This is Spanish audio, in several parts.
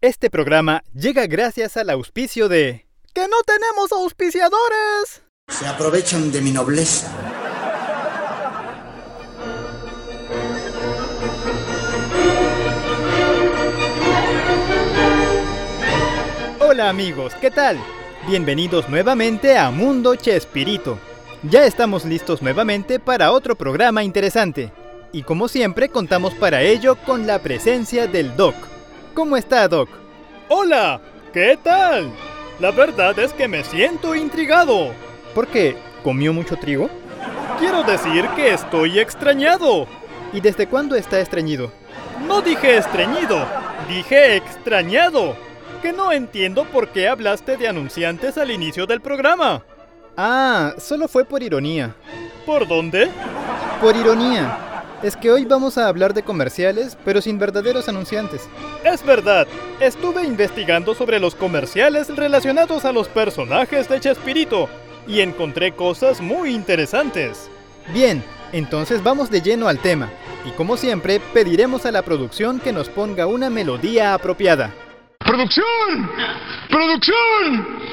Este programa llega gracias al auspicio de... ¡Que no tenemos auspiciadores! Se aprovechan de mi nobleza. Hola amigos, ¿qué tal? Bienvenidos nuevamente a Mundo Chespirito. Ya estamos listos nuevamente para otro programa interesante. Y como siempre contamos para ello con la presencia del Doc. ¿Cómo está Doc? Hola, ¿qué tal? La verdad es que me siento intrigado. ¿Por qué? ¿Comió mucho trigo? Quiero decir que estoy extrañado. ¿Y desde cuándo está estreñido? No dije estreñido, dije extrañado. Que no entiendo por qué hablaste de anunciantes al inicio del programa. Ah, solo fue por ironía. ¿Por dónde? Por ironía. Es que hoy vamos a hablar de comerciales, pero sin verdaderos anunciantes. Es verdad, estuve investigando sobre los comerciales relacionados a los personajes de Chespirito y encontré cosas muy interesantes. Bien, entonces vamos de lleno al tema. Y como siempre, pediremos a la producción que nos ponga una melodía apropiada. ¡Producción! ¡Producción!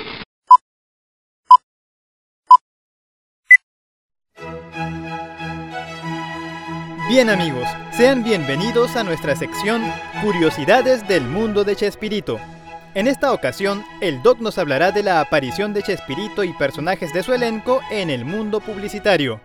Bien amigos, sean bienvenidos a nuestra sección Curiosidades del mundo de Chespirito. En esta ocasión, el Doc nos hablará de la aparición de Chespirito y personajes de su elenco en el mundo publicitario.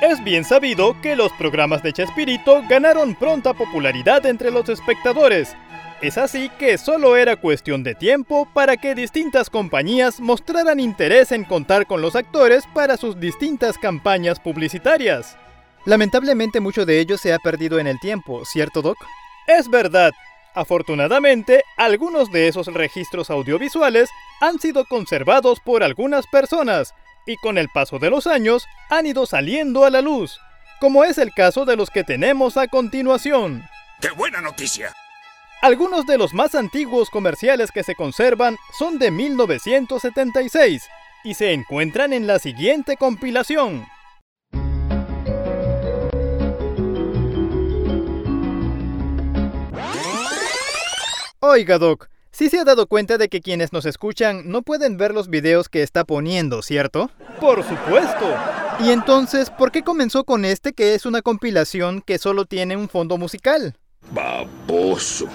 Es bien sabido que los programas de Chespirito ganaron pronta popularidad entre los espectadores. Es así que solo era cuestión de tiempo para que distintas compañías mostraran interés en contar con los actores para sus distintas campañas publicitarias. Lamentablemente mucho de ello se ha perdido en el tiempo, ¿cierto Doc? Es verdad. Afortunadamente, algunos de esos registros audiovisuales han sido conservados por algunas personas y con el paso de los años han ido saliendo a la luz, como es el caso de los que tenemos a continuación. ¡Qué buena noticia! Algunos de los más antiguos comerciales que se conservan son de 1976 y se encuentran en la siguiente compilación. Oiga, Doc, sí se ha dado cuenta de que quienes nos escuchan no pueden ver los videos que está poniendo, ¿cierto? Por supuesto. Y entonces, ¿por qué comenzó con este que es una compilación que solo tiene un fondo musical? Baboso.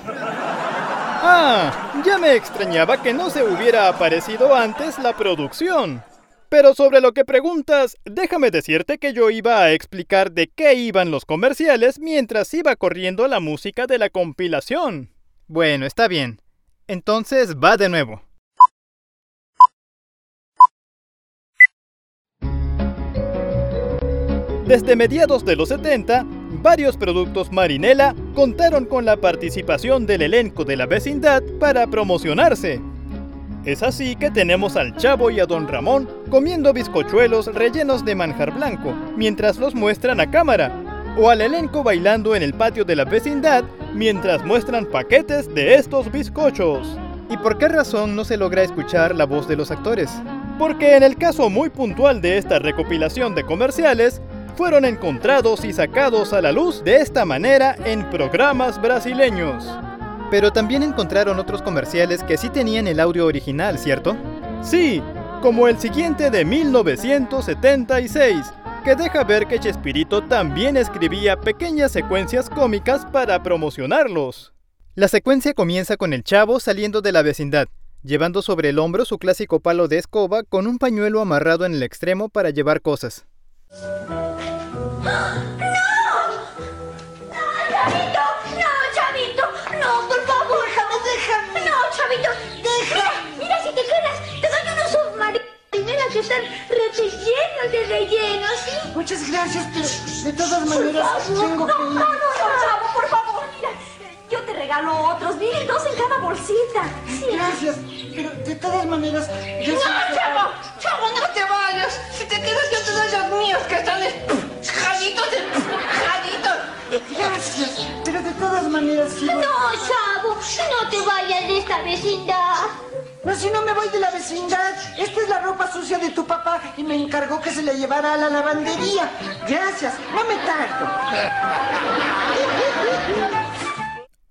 Ah, ya me extrañaba que no se hubiera aparecido antes la producción. Pero sobre lo que preguntas, déjame decirte que yo iba a explicar de qué iban los comerciales mientras iba corriendo la música de la compilación. Bueno, está bien. Entonces va de nuevo. Desde mediados de los 70, varios productos Marinela contaron con la participación del elenco de la vecindad para promocionarse. Es así que tenemos al Chavo y a Don Ramón comiendo bizcochuelos rellenos de manjar blanco mientras los muestran a cámara, o al elenco bailando en el patio de la vecindad mientras muestran paquetes de estos bizcochos. ¿Y por qué razón no se logra escuchar la voz de los actores? Porque en el caso muy puntual de esta recopilación de comerciales, fueron encontrados y sacados a la luz de esta manera en programas brasileños. Pero también encontraron otros comerciales que sí tenían el audio original, ¿cierto? Sí, como el siguiente de 1976, que deja ver que Chespirito también escribía pequeñas secuencias cómicas para promocionarlos. La secuencia comienza con el chavo saliendo de la vecindad, llevando sobre el hombro su clásico palo de escoba con un pañuelo amarrado en el extremo para llevar cosas. están rellenos de relleno, ¿sí? Muchas gracias, pero de todas maneras tengo que No, ir. no, no, Chavo, por favor, mira. Yo te regalo otros, miren, dos en cada bolsita. Sí. Gracias, pero de todas maneras yo ¡No, Chavo! ¡Chavo, no te vayas! Si te quedas, yo te doy los míos que están jaditos, jaditos. Gracias, pero de todas maneras No, Chavo, no te vayas de esta vecindad. No, si no me voy de la vecindad. Esta es la ropa sucia de tu papá y me encargó que se la llevara a la lavandería. Gracias, no me tardo.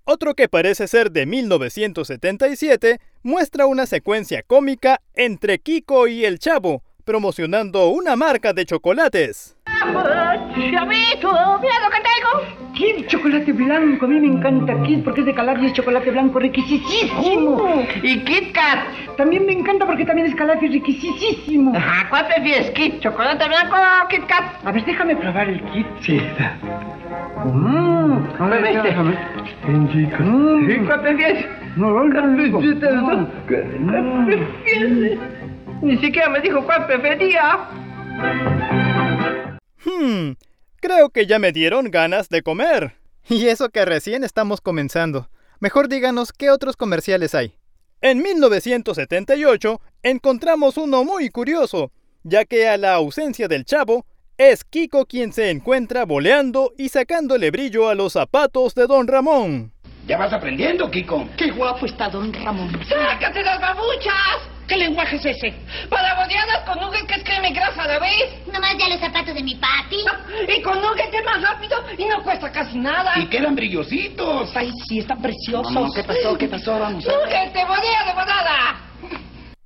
Otro que parece ser de 1977 muestra una secuencia cómica entre Kiko y el Chavo, promocionando una marca de chocolates. Chavito, mira lo que tengo. Tiene chocolate blanco, a mí me encanta Kit porque es de Calabria y es chocolate blanco riquisísimo. Oh, y Kit Kat. También me encanta porque también es Calabria y riquisísimo. Ajá, ¿cuál prefieres, Kit? ¿Chocolate blanco o Kit Kat? A ver, déjame probar el Kit. Sí. Mmm, a ver, este. déjame. Mm. ¿Cuál prefieres? No, Ni siquiera me dijo cuál prefería. Hmm, creo que ya me dieron ganas de comer. Y eso que recién estamos comenzando. Mejor díganos qué otros comerciales hay. En 1978 encontramos uno muy curioso, ya que a la ausencia del chavo, es Kiko quien se encuentra boleando y sacándole brillo a los zapatos de Don Ramón. Ya vas aprendiendo, Kiko. Qué guapo está Don Ramón. ¡Sácate las babuchas! ¿Qué lenguaje es ese? Para bodeadas con nugget que es crema y grasa a la vez. Nomás ya los zapatos de mi papi. Y con nugget es más rápido y no cuesta casi nada. Y quedan brillositos. Ay, sí, están preciosos. No, no, ¿qué pasó? ¿Qué pasó? Vamos a ver. ¡Nugget te bodea de bodada!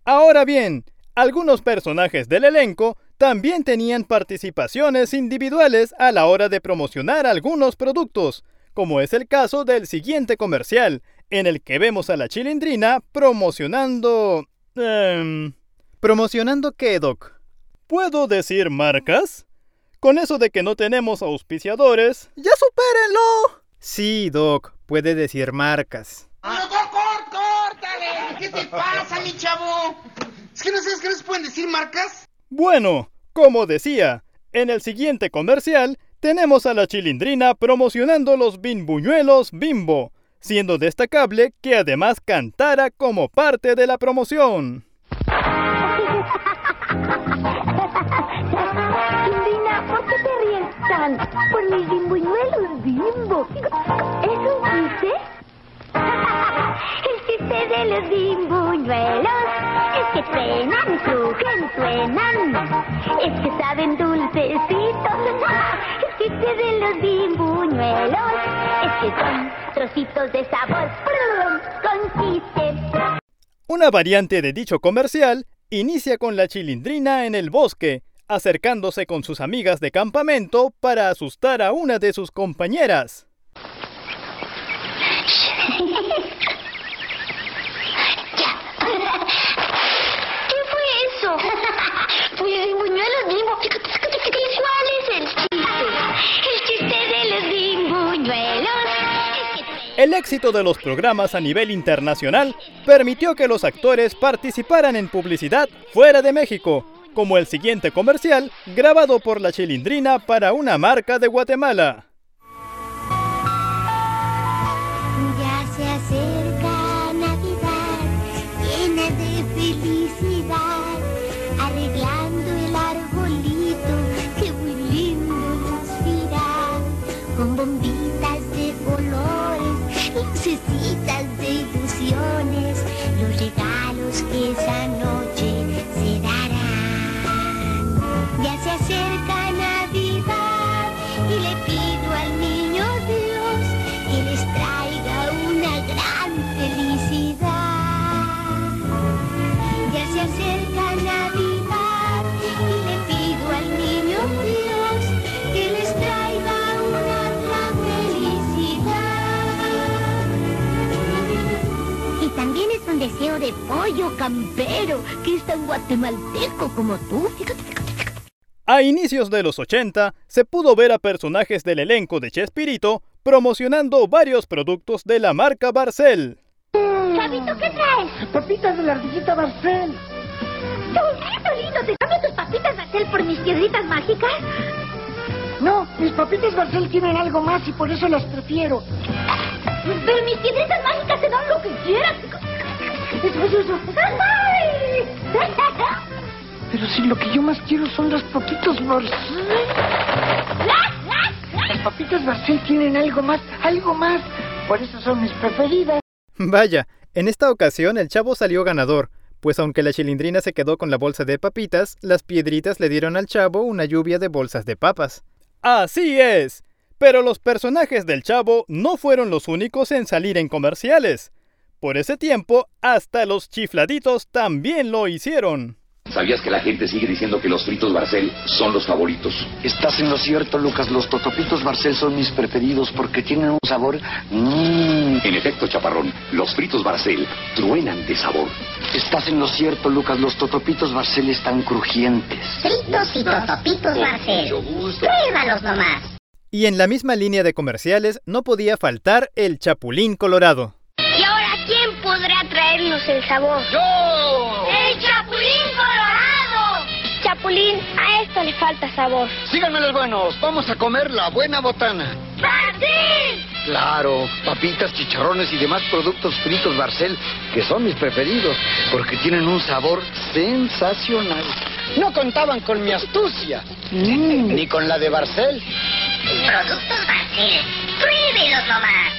Ahora bien, algunos personajes del elenco también tenían participaciones individuales a la hora de promocionar algunos productos, como es el caso del siguiente comercial, en el que vemos a la chilindrina promocionando... em, ¿Promocionando qué, Doc? ¿Puedo decir marcas? Con eso de que no tenemos auspiciadores, ¡ya supérenlo! Sí, Doc, puede decir marcas. ¡Córtale! ¿Qué te pasa, mi chavo? ¿Es que no sabes que no se pueden decir marcas? Bueno, como decía, en el siguiente comercial tenemos a la chilindrina promocionando los bimbuñuelos bimbo, siendo destacable que además cantara como parte de la promoción. Chilindrina, ¿por qué te ríes tanto? Por mis bimbuñuelos bimbo. ¿Es un chiste? El chiste de los bimbuñuelos es que truenan, crujen, suenan. Es que saben dulcecitos. El chiste de los bimbuñuelos es que son trocitos de sabor. Una variante de dicho comercial inicia con la chilindrina en el bosque, acercándose con sus amigas de campamento para asustar a una de sus compañeras. ¿Qué fue eso? Pues bimbuñuelos bimbo. Fíjate, El éxito de los programas a nivel internacional permitió que los actores participaran en publicidad fuera de México, como el siguiente comercial grabado por la chilindrina para una marca de Guatemala. Ya se de felicidad, arreglando el arbolito lindo con bombitas que esa noche se darán. Ya se acerca de pollo campero que es tan guatemalteco como tú. A inicios de los 80 se pudo ver a personajes del elenco de Chespirito promocionando varios productos de la marca Barcel. Chavito, ¿qué traes? Papitas de la ardillita Barcel. Solito, lindo, ¿te cambio tus papitas Marcel por mis piedritas mágicas? No, mis papitas Barcel tienen algo más y por eso las prefiero. Pero mis piedritas mágicas te dan lo que quieras. Pero si lo que yo más quiero son las papitas Barcel. Las papitas Barcel tienen algo más, algo más. Por eso son mis preferidas. Vaya, en esta ocasión el chavo salió ganador, pues aunque la chilindrina se quedó con la bolsa de papitas, las piedritas le dieron al chavo una lluvia de bolsas de papas. Así es. Pero los personajes del Chavo no fueron los únicos en salir en comerciales. Por ese tiempo, hasta los chifladitos también lo hicieron. ¿Sabías que la gente sigue diciendo que los fritos Barcel son los favoritos? Estás en lo cierto, Lucas. Los totopitos Barcel son mis preferidos porque tienen un sabor... En efecto, chaparrón, los fritos Barcel truenan de sabor. Estás en lo cierto, Lucas. Los totopitos Barcel están crujientes. Fritos y totopitos Barcel. Pruébalos nomás. Y en la misma línea de comerciales no podía faltar el Chapulín Colorado. El sabor? ¡Yo! ¡El Chapulín Colorado! Chapulín, a esto le falta sabor. Síganme los buenos. Vamos a comer la buena botana. ¡Brasil! Claro, papitas, chicharrones y demás productos fritos Barcel, que son mis preferidos, porque tienen un sabor sensacional. No contaban con mi astucia, ni con la de Barcel. Productos Barcel. Pruébelos nomás.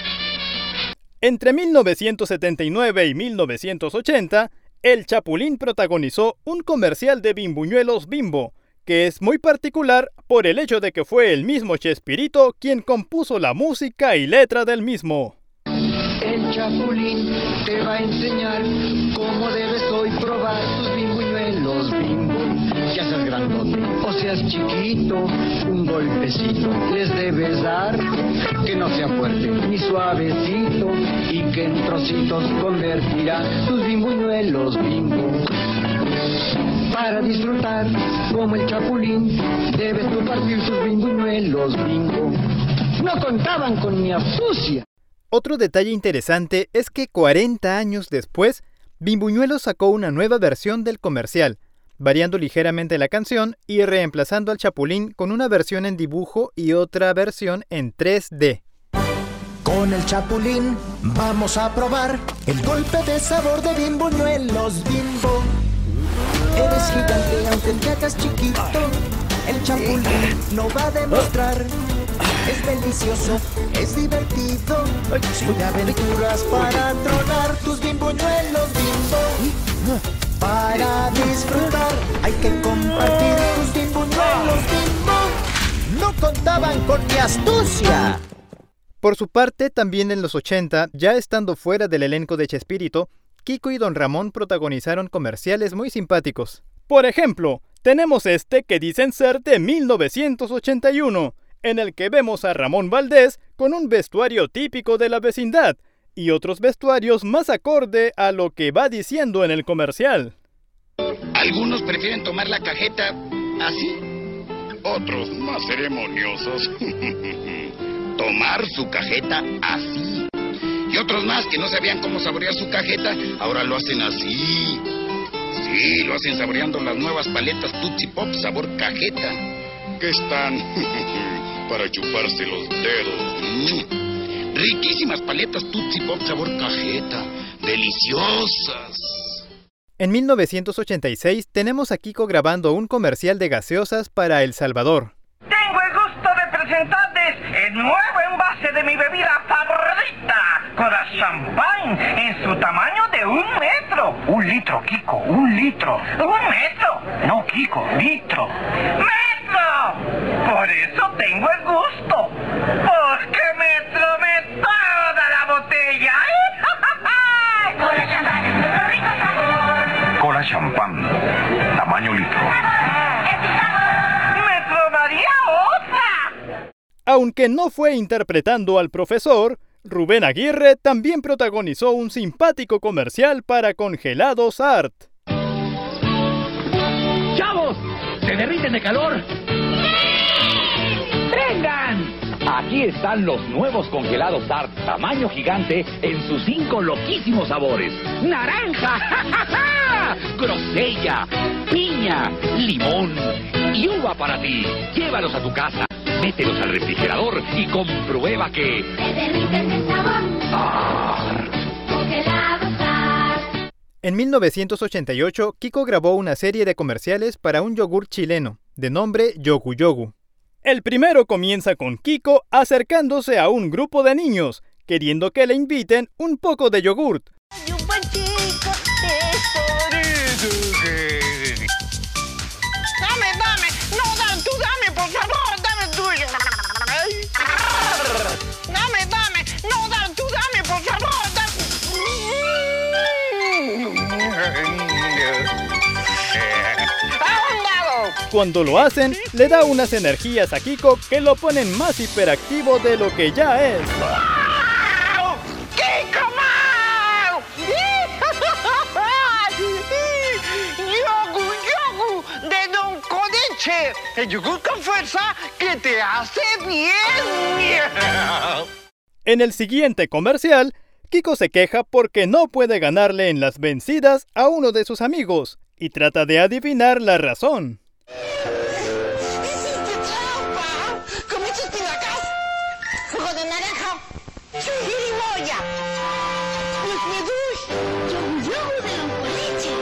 Entre 1979 y 1980, el Chapulín protagonizó un comercial de bimbuñuelos Bimbo, que es muy particular por el hecho de que fue el mismo Chespirito quien compuso la música y letra del mismo. El chapulín te va a enseñar cómo debes hoy probar tus bimbuñuelos bimbo. Si seas grandote o seas chiquito, un golpecito les debes dar. Que no sea fuerte ni suavecito y que en trocitos convertirá tus bimbuñuelos bimbo. Para disfrutar como el chapulín, debes tú partir tus bimbuñuelos bimbo. No contaban con mi astucia. Otro detalle interesante es que 40 años después, Bimbuñuelos sacó una nueva versión del comercial, variando ligeramente la canción y reemplazando al Chapulín con una versión en dibujo y otra versión en 3D. Con el chapulín vamos a probar el golpe de sabor de bimbuñuelos bimbo. Eres gigante aunque te hagas chiquito. El chapulín lo va a demostrar. Es delicioso, es divertido. De aventuras para tronar tus bimbuñuelos bimbo. Para disfrutar hay que compartir tus bimbuñuelos bimbo. No contaban con mi astucia. Por su parte, también en los 80, ya estando fuera del elenco de Chespirito, Kiko y Don Ramón protagonizaron comerciales muy simpáticos. Por ejemplo, tenemos este que dicen ser de 1981, en el que vemos a Ramón Valdés con un vestuario típico de la vecindad y otros vestuarios más acorde a lo que va diciendo en el comercial. Algunos prefieren tomar la cajeta así. Otros más ceremoniosos. tomar su cajeta así. Y otros más que no sabían cómo saborear su cajeta, ahora lo hacen así. Sí, lo hacen saboreando las nuevas paletas Tootsie Pop sabor cajeta. Que están para chuparse los dedos. Riquísimas paletas Tootsie Pop sabor cajeta. Deliciosas. En 1986 tenemos a Kiko grabando un comercial de gaseosas para El Salvador. Tengo el gusto de el nuevo envase de mi bebida favorita, Cora Champán, en su tamaño de un metro. Un litro, Kiko, un litro. Un metro. No, Kiko, litro. ¡Metro! Por eso tengo el gusto. Porque me tomé toda la botella. Cola champán. Cola champán. Tamaño litro. ¡Me tomaría otra! Aunque no fue interpretando al profesor, Rubén Aguirre también protagonizó un simpático comercial para congelados Art. ¡Chavos! ¡Se derriten de calor! ¡Prendan! Aquí están los nuevos congelados Art tamaño gigante en sus cinco loquísimos sabores. ¡Naranja! ¡Ja, ja, ja! grosella ¡Piña! ¡Limón! ¡Y uva para ti! Llévalos a tu casa, mételos al refrigerador y comprueba que... Se derriten de sabor. En 1988, Kiko grabó una serie de comerciales para un yogur chileno, de nombre Yogu Yogu. El primero comienza con Kiko acercándose a un grupo de niños, queriendo que le inviten un poco de yogurt. Cuando lo hacen, le da unas energías a Kiko que lo ponen más hiperactivo de lo que ya es. ¡Kiko Mau! ¡Yogu, yogu! ¡De Don Codiche! ¡El yogur con fuerza que te hace bien! En el siguiente comercial, Kiko se queja porque no puede ganarle en las vencidas a uno de sus amigos y trata de adivinar la razón. ¡Comiste espinacas! ¡Jugo de naranja! ¡Chirimoya! ¡Pues me dush! ¡Yogu yogu de Don Codiche!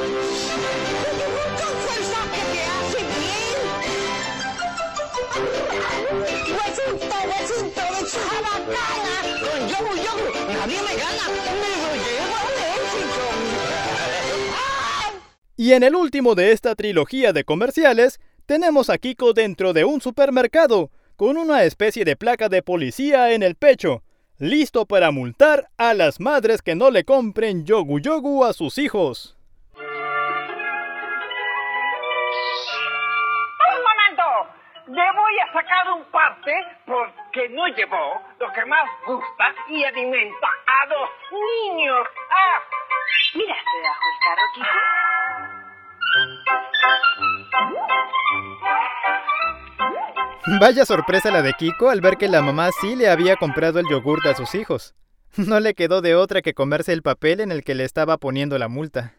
¡El Y en el último de esta trilogía de comerciales, tenemos a Kiko dentro de un supermercado, con una especie de placa de policía en el pecho, listo para multar a las madres que no le compren yogu yogu a sus hijos. Le voy a sacar un parte porque no llevó lo que más gusta y alimenta a los niños. ¡Ah! Mira, te bajo el carro, Kiko. Vaya sorpresa la de Kiko al ver que la mamá sí le había comprado el yogurt a sus hijos. No le quedó de otra que comerse el papel en el que le estaba poniendo la multa.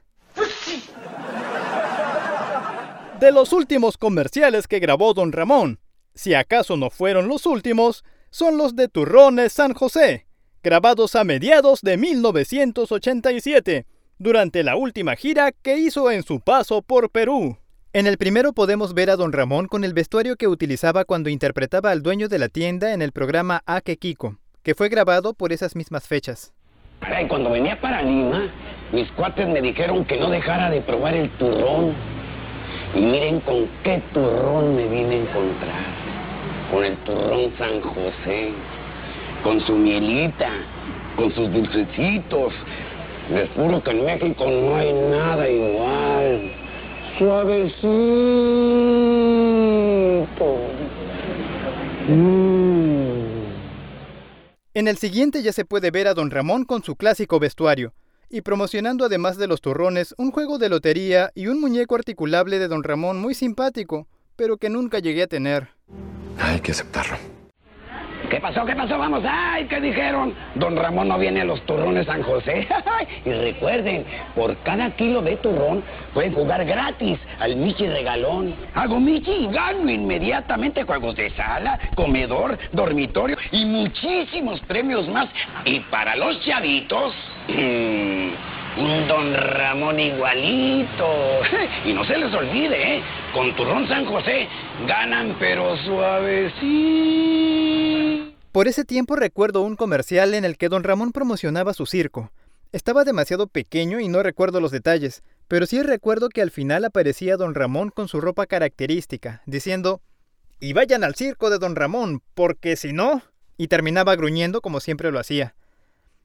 De los últimos comerciales que grabó Don Ramón, si acaso no fueron los últimos, son los de Turrones San José, grabados a mediados de 1987, durante la última gira que hizo en su paso por Perú. En el primero podemos ver a don Ramón con el vestuario que utilizaba cuando interpretaba al dueño de la tienda en el programa Ake Kiko, que fue grabado por esas mismas fechas. Cuando venía para Lima, mis cuates me dijeron que no dejara de probar el turrón. Y miren con qué turrón me vine a encontrar. Con el turrón San José, con su mielita, con sus dulcecitos. Les juro que en México no hay nada igual. Suavecito. Mm. En el siguiente ya se puede ver a don Ramón con su clásico vestuario, y promocionando además de los turrones un juego de lotería y un muñeco articulable de don Ramón muy simpático, pero que nunca llegué a tener. Hay que aceptarlo. ¿Qué pasó? ¿Qué pasó? Vamos. ¡Ay! ¿Qué dijeron? Don Ramón no viene a los turrones San José. y recuerden, por cada kilo de turrón pueden jugar gratis al Michi Regalón. Hago Michi y gano inmediatamente juegos de sala, comedor, dormitorio y muchísimos premios más. Y para los chavitos, un Don Ramón igualito. y no se les olvide, ¿eh? Con turrón San José ganan pero suavecito. Por ese tiempo recuerdo un comercial en el que don Ramón promocionaba su circo. Estaba demasiado pequeño y no recuerdo los detalles, pero sí recuerdo que al final aparecía don Ramón con su ropa característica, diciendo, y vayan al circo de don Ramón, porque si no... y terminaba gruñendo como siempre lo hacía.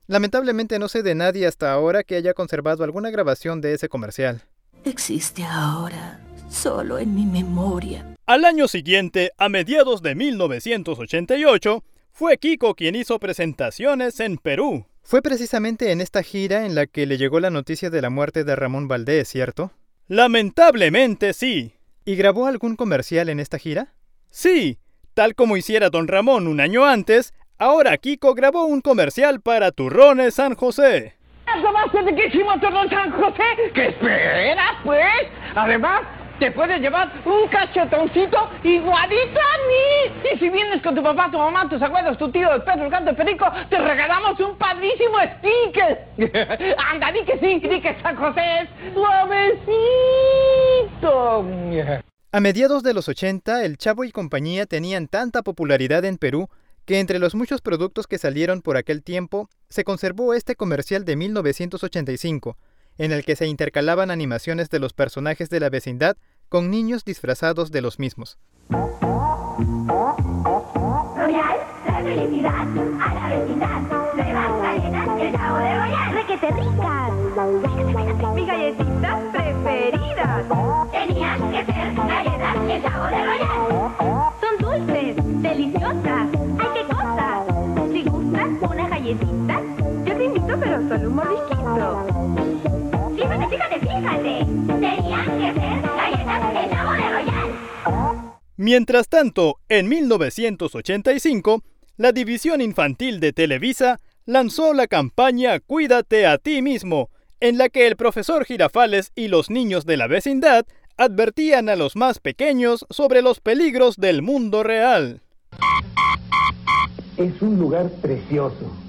Lamentablemente no sé de nadie hasta ahora que haya conservado alguna grabación de ese comercial. Existe ahora, solo en mi memoria. Al año siguiente, a mediados de 1988, fue Kiko quien hizo presentaciones en Perú. Fue precisamente en esta gira en la que le llegó la noticia de la muerte de Ramón Valdés, ¿cierto? Lamentablemente sí. ¿Y grabó algún comercial en esta gira? Sí, tal como hiciera don Ramón un año antes, ahora Kiko grabó un comercial para Turrones San José. ¡Eso va a ser riquísimo, Turrón San José! ¿Qué esperas, pues? Además, te puedes llevar un cachetoncito igualito a mí. Y si vienes con tu papá, tu mamá, tus abuelos, tu tío, el perro, el gato, el perico, te regalamos un padrísimo sticker. Anda, di que sí, di que San José es suavecito. A mediados de los 80, el Chavo y compañía tenían tanta popularidad en Perú que entre los muchos productos que salieron por aquel tiempo, se conservó este comercial de 1985, en el que se intercalaban animaciones de los personajes de la vecindad con niños disfrazados de los mismos. De que ser galletas Royal. Son dulces, deliciosas. Pero solo un mordisquito. Fíjate, fíjate, fíjate. Tenían que ser galletas chavo del Royal. Mientras tanto, en 1985, la división infantil de Televisa lanzó la campaña Cuídate a ti mismo, en la que el profesor Girafales y los niños de la vecindad advertían a los más pequeños sobre los peligros del mundo real. Es un lugar precioso.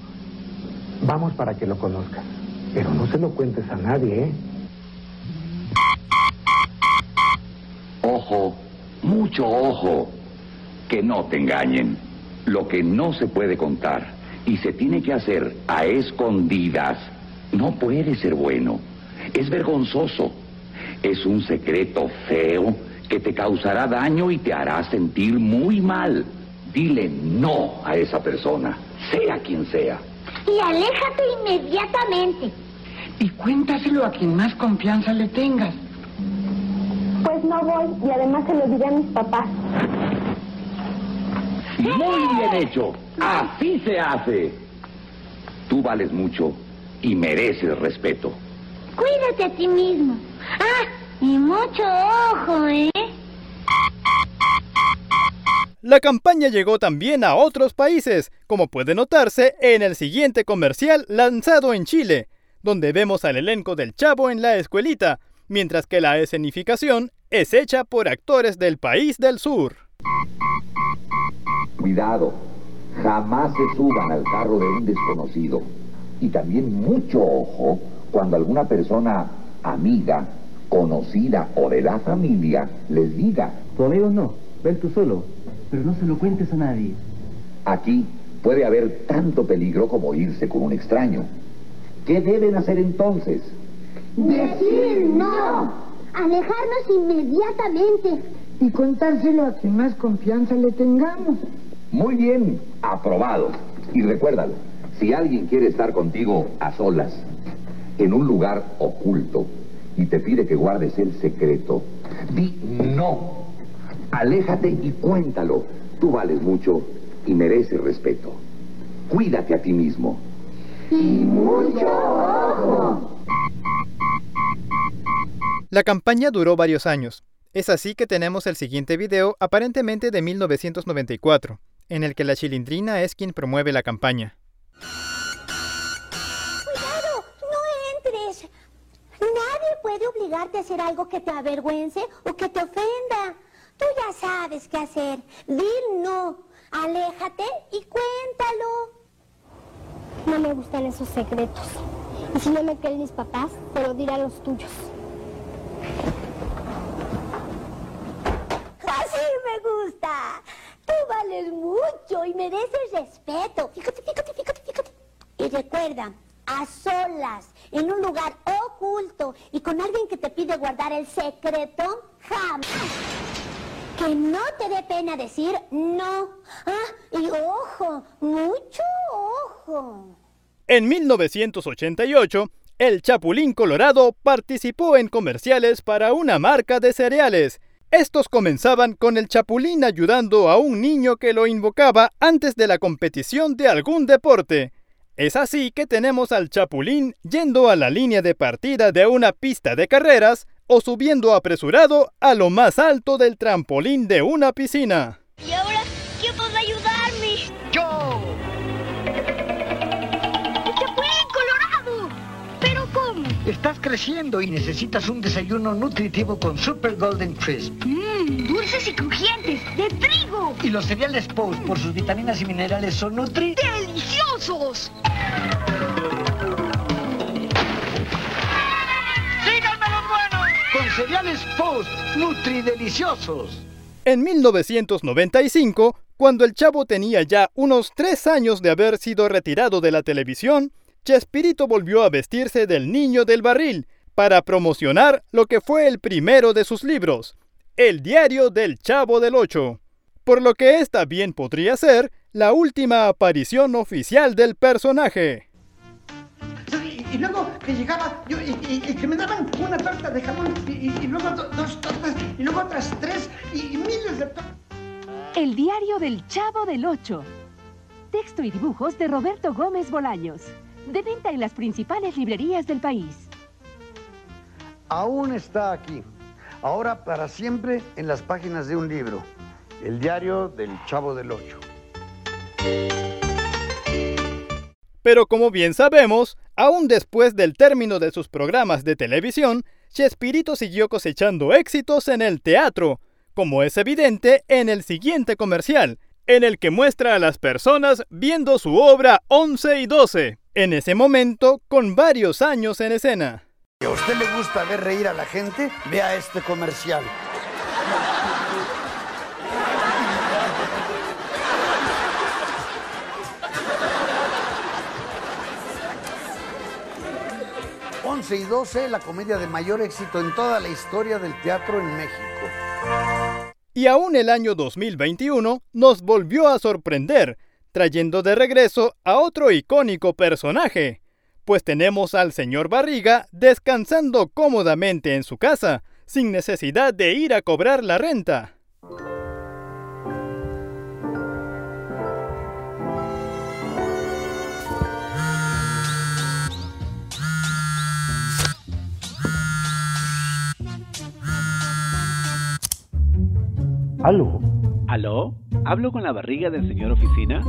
Vamos para que lo conozcas. Pero no se lo cuentes a nadie, ¿eh? Ojo, mucho ojo. Que no te engañen. Lo que no se puede contar y se tiene que hacer a escondidas no puede ser bueno. Es vergonzoso. Es un secreto feo que te causará daño y te hará sentir muy mal. Dile no a esa persona, sea quien sea. Y aléjate inmediatamente. Y cuéntaselo a quien más confianza le tengas. Pues no voy y además se lo diré a mis papás. Muy bien hecho. Así se hace. Tú vales mucho y mereces respeto. Cuídate a ti mismo. Ah, y mucho ojo, ¿eh? La campaña llegó también a otros países, como puede notarse en el siguiente comercial lanzado en Chile, donde vemos al elenco del Chavo en la escuelita, mientras que la escenificación es hecha por actores del país del sur. Cuidado, jamás se suban al carro de un desconocido. Y también mucho ojo cuando alguna persona amiga, conocida o de la familia les diga, Tu amigo no, ven tú solo, pero no se lo cuentes a nadie. aquí puede haber tanto peligro como irse con un extraño. ¿Qué deben hacer entonces? Decir no. Alejarnos inmediatamente. Y contárselo a quien más confianza le tengamos. Muy bien, aprobado. Y recuérdalo, si alguien quiere estar contigo a solas, en un lugar oculto, y te pide que guardes el secreto, di no. Aléjate y cuéntalo. Tú vales mucho y mereces respeto. Cuídate a ti mismo. Y mucho ojo. La campaña duró varios años. Es así que tenemos el siguiente video, aparentemente de 1994, en el que la chilindrina es quien promueve la campaña. Cuidado, no entres. Nadie puede obligarte a hacer algo que te avergüence o que te ofenda. Tú ya sabes qué hacer. Dil no. Aléjate y cuéntalo. No me gustan esos secretos. Y si no me creen mis papás, te lo diré a los tuyos. Así me gusta. Tú vales mucho y mereces respeto. Fíjate, fíjate, fíjate, fíjate. Y recuerda, a solas, en un lugar oculto y con alguien que te pide guardar el secreto, jamás. Que no te dé pena decir no. Ah, y ojo, mucho ojo. En 1988, el Chapulín Colorado participó en comerciales para una marca de cereales. Estos comenzaban con el Chapulín ayudando a un niño que lo invocaba antes de la competición de algún deporte. Es así que tenemos al Chapulín yendo a la línea de partida de una pista de carreras o subiendo apresurado a lo más alto del trampolín de una piscina. ¿Y ahora quién podrá ayudarme? ¡Yo! ¡El Chapulín Colorado! ¿Pero cómo? Estás creciendo y necesitas un desayuno nutritivo con Super Golden Crisp. Mmm, dulces y crujientes, de trigo. Y los cereales Post, por sus vitaminas y minerales, son nutri... ¡Deliciosos! Post. En 1995, cuando el chavo tenía ya unos tres años de haber sido retirado de la televisión, Chespirito volvió a vestirse del niño del barril para promocionar lo que fue el primero de sus libros, El diario del Chavo del Ocho. por lo que esta bien podría ser la última aparición oficial del personaje. Y, luego que llegaba yo, y, y- y que me daban una torta de jamón y, y- y luego do- dos tortas y luego otras tres y, y miles de tortas. El diario del Chavo del Ocho. Texto y dibujos de Roberto Gómez Bolaños. De venta en las principales librerías del país. Aún está aquí. Ahora para siempre en las páginas de un libro. El diario del Chavo del Ocho. Pero como bien sabemos, aún después del término de sus programas de televisión, Chespirito siguió cosechando éxitos en el teatro, como es evidente en el siguiente comercial, en el que muestra a las personas viendo su obra 11 y 12, en ese momento con varios años en escena. A usted le gusta ver reír a la gente, vea este comercial. Once y 12, la comedia de mayor éxito en toda la historia del teatro en México. Y aún el año 2021 nos volvió a sorprender, trayendo de regreso a otro icónico personaje, pues tenemos al señor Barriga descansando cómodamente en su casa, sin necesidad de ir a cobrar la renta. ¿Aló? ¿Aló? ¿Hablo con la barriga del señor oficina?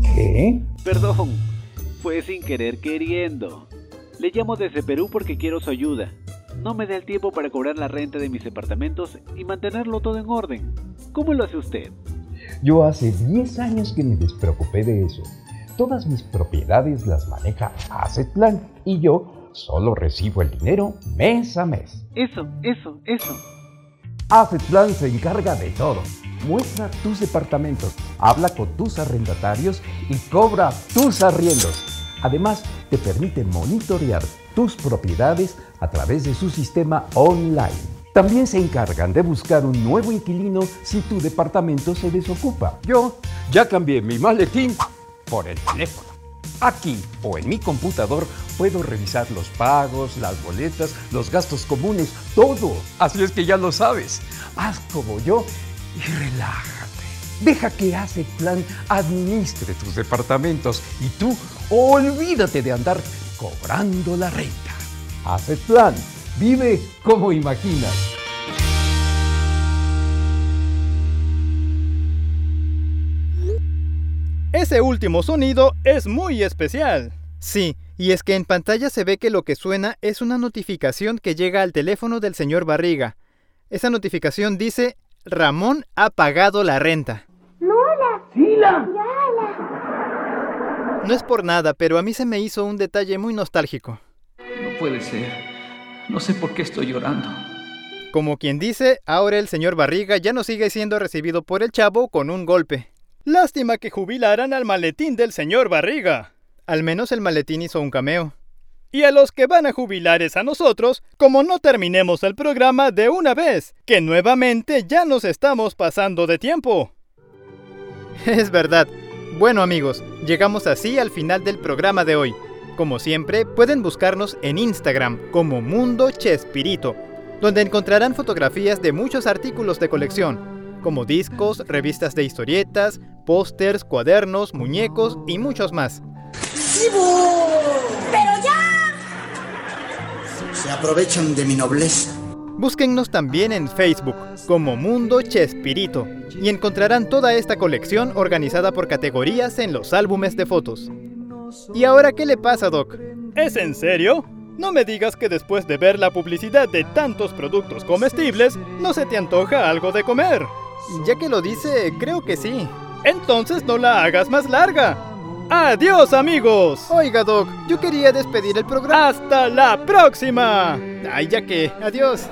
¿Qué? Perdón, fue sin querer queriendo. Le llamo desde Perú porque quiero su ayuda. No me da el tiempo para cobrar la renta de mis departamentos y mantenerlo todo en orden. ¿Cómo lo hace usted? Yo hace 10 años que me despreocupé de eso. Todas mis propiedades las maneja Asset Plan y yo solo recibo el dinero mes a mes. Eso, eso, eso. Asset se encarga de todo. Muestra tus departamentos, habla con tus arrendatarios y cobra tus arriendos. Además, te permite monitorear tus propiedades a través de su sistema online. También se encargan de buscar un nuevo inquilino si tu departamento se desocupa. Yo ya cambié mi maletín por el teléfono. Aquí o en mi computador puedo revisar los pagos, las boletas, los gastos comunes, todo. Así es que ya lo sabes. Haz como yo y relájate. Deja que Hace Plan administre tus departamentos y tú olvídate de andar cobrando la renta. Hace Plan. Vive como imaginas. Ese último sonido es muy especial. Sí, y es que en pantalla se ve que lo que suena es una notificación que llega al teléfono del señor Barriga. Esa notificación dice, Ramón ha pagado la renta. ¡Lola! ¡Sila! No es por nada, pero a mí se me hizo un detalle muy nostálgico. No puede ser. No sé por qué estoy llorando. Como quien dice, ahora el señor Barriga ya no sigue siendo recibido por el chavo con un golpe. Lástima que jubilaran al maletín del señor Barriga. Al menos el maletín hizo un cameo. Y a los que van a jubilar es a nosotros, como no terminemos el programa de una vez, que nuevamente ya nos estamos pasando de tiempo. Es verdad. Bueno amigos, llegamos así al final del programa de hoy. Como siempre, pueden buscarnos en Instagram como Mundo Chespirito, donde encontrarán fotografías de muchos artículos de colección, como discos, revistas de historietas, pósters, cuadernos, muñecos y muchos más. ¡Pero ya! Se aprovechan de mi nobleza. Búsquennos también en Facebook como Mundo Chespirito y encontrarán toda esta colección organizada por categorías en los álbumes de fotos. ¿Y ahora qué le pasa, Doc? ¿Es en serio? No me digas que después de ver la publicidad de tantos productos comestibles, no se te antoja algo de comer. Ya que lo dice, creo que sí. Entonces no la hagas más larga. ¡Adiós, amigos! Oiga, Doc, yo quería despedir el programa. ¡Hasta la próxima! Ay, ya que, adiós.